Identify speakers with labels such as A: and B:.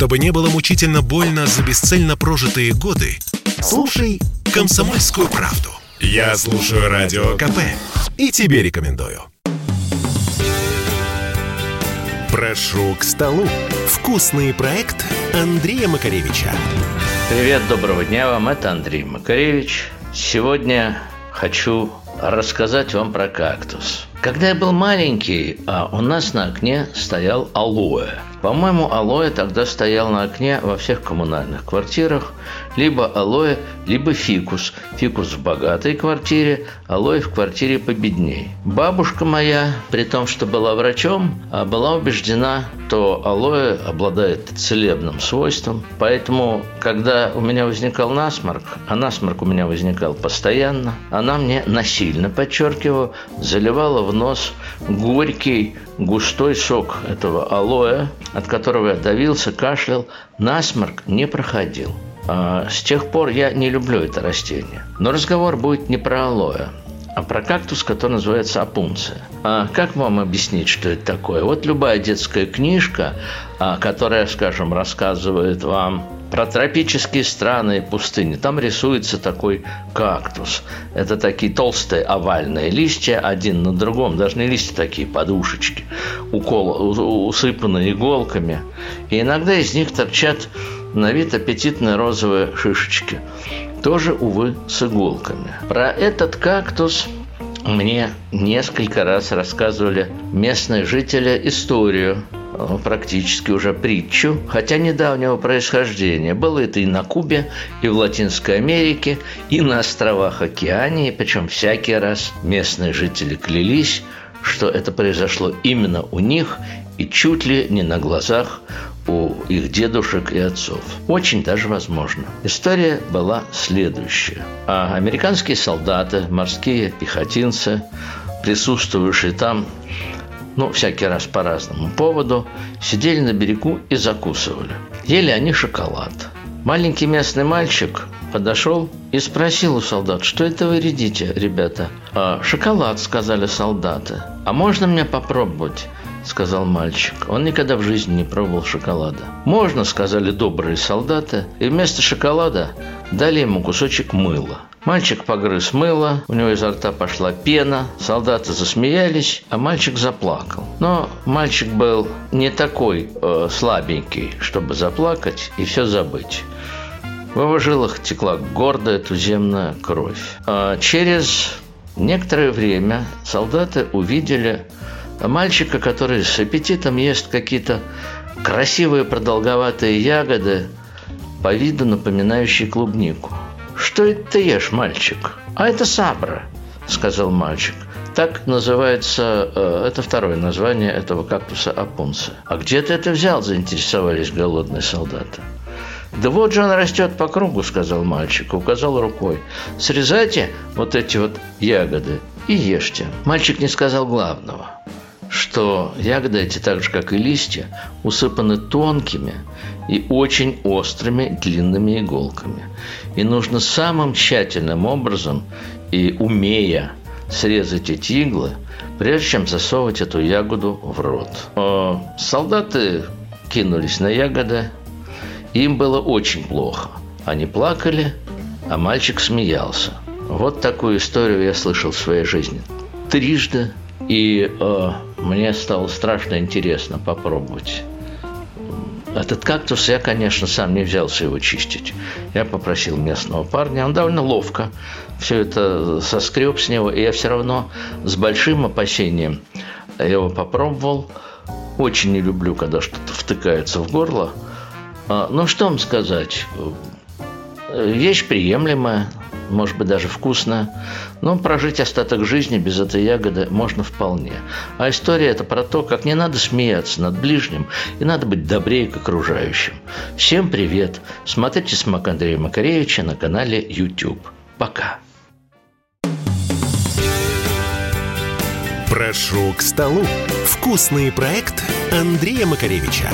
A: Чтобы не было мучительно больно за бесцельно прожитые годы, слушай «Комсомольскую правду». Я слушаю Радио КП и тебе рекомендую. Прошу к столу. Вкусный проект Андрея Макаревича.
B: Привет, доброго дня вам. Это Андрей Макаревич. Сегодня хочу рассказать вам про кактус. Когда я был маленький, а у нас на окне стоял алоэ. По-моему, алоэ тогда стоял на окне во всех коммунальных квартирах. Либо алоэ, либо фикус. Фикус в богатой квартире, алоэ в квартире победней. Бабушка моя, при том, что была врачом, а была убеждена, что алоэ обладает целебным свойством. Поэтому, когда у меня возникал насморк, а насморк у меня возникал постоянно, она мне насильно, подчеркиваю, заливала в нос горький густой сок этого алоэ, от которого я давился, кашлял, насморк не проходил. А с тех пор я не люблю это растение. Но разговор будет не про алоэ, а про кактус, который называется апунция. А как вам объяснить, что это такое? Вот любая детская книжка, а, которая, скажем, рассказывает вам про тропические страны и пустыни. Там рисуется такой кактус. Это такие толстые овальные листья, один на другом, даже не листья такие, подушечки, укол, усыпанные иголками. И иногда из них торчат на вид аппетитные розовые шишечки. Тоже, увы, с иголками. Про этот кактус мне несколько раз рассказывали местные жители историю Э, практически уже притчу, хотя недавнего происхождения. Было это и на Кубе, и в Латинской Америке, и на островах Океании, причем всякий раз местные жители клялись, что это произошло именно у них и чуть ли не на глазах у их дедушек и отцов. Очень даже возможно. История была следующая. А американские солдаты, морские пехотинцы, присутствовавшие там ну, всякий раз по разному поводу, сидели на берегу и закусывали. Ели они шоколад. Маленький местный мальчик подошел и спросил у солдат, что это вы едите, ребята? А, «Шоколад», — сказали солдаты. «А можно мне попробовать?» – сказал мальчик. Он никогда в жизни не пробовал шоколада. «Можно», – сказали добрые солдаты, и вместо шоколада дали ему кусочек мыла. Мальчик погрыз мыло, у него изо рта пошла пена, солдаты засмеялись, а мальчик заплакал. Но мальчик был не такой э, слабенький, чтобы заплакать и все забыть. В его жилах текла гордая туземная кровь. А через некоторое время солдаты увидели мальчика, который с аппетитом ест какие-то красивые продолговатые ягоды, по виду напоминающие клубнику. «Что это ты ешь, мальчик?» «А это сабра», – сказал мальчик. Так называется, э, это второе название этого кактуса апунса. «А где ты это взял?» – заинтересовались голодные солдаты. «Да вот же он растет по кругу», – сказал мальчик, указал рукой. «Срезайте вот эти вот ягоды и ешьте». Мальчик не сказал главного – что ягоды эти, так же как и листья, усыпаны тонкими и очень острыми длинными иголками. И нужно самым тщательным образом и умея срезать эти иглы, прежде чем засовывать эту ягоду в рот. А солдаты кинулись на ягоды, им было очень плохо. Они плакали, а мальчик смеялся. Вот такую историю я слышал в своей жизни. Трижды и э, мне стало страшно интересно попробовать. Этот кактус я, конечно, сам не взялся его чистить. Я попросил местного парня, он довольно ловко все это соскреб с него, и я все равно с большим опасением его попробовал. Очень не люблю, когда что-то втыкается в горло. А, ну, что вам сказать? Вещь приемлемая, может быть, даже вкусно, но прожить остаток жизни без этой ягоды можно вполне. А история это про то, как не надо смеяться над ближним и надо быть добрее к окружающим. Всем привет! Смотрите «Смак Андрея Макаревича» на канале YouTube. Пока!
A: Прошу к столу. Вкусный проект Андрея Макаревича.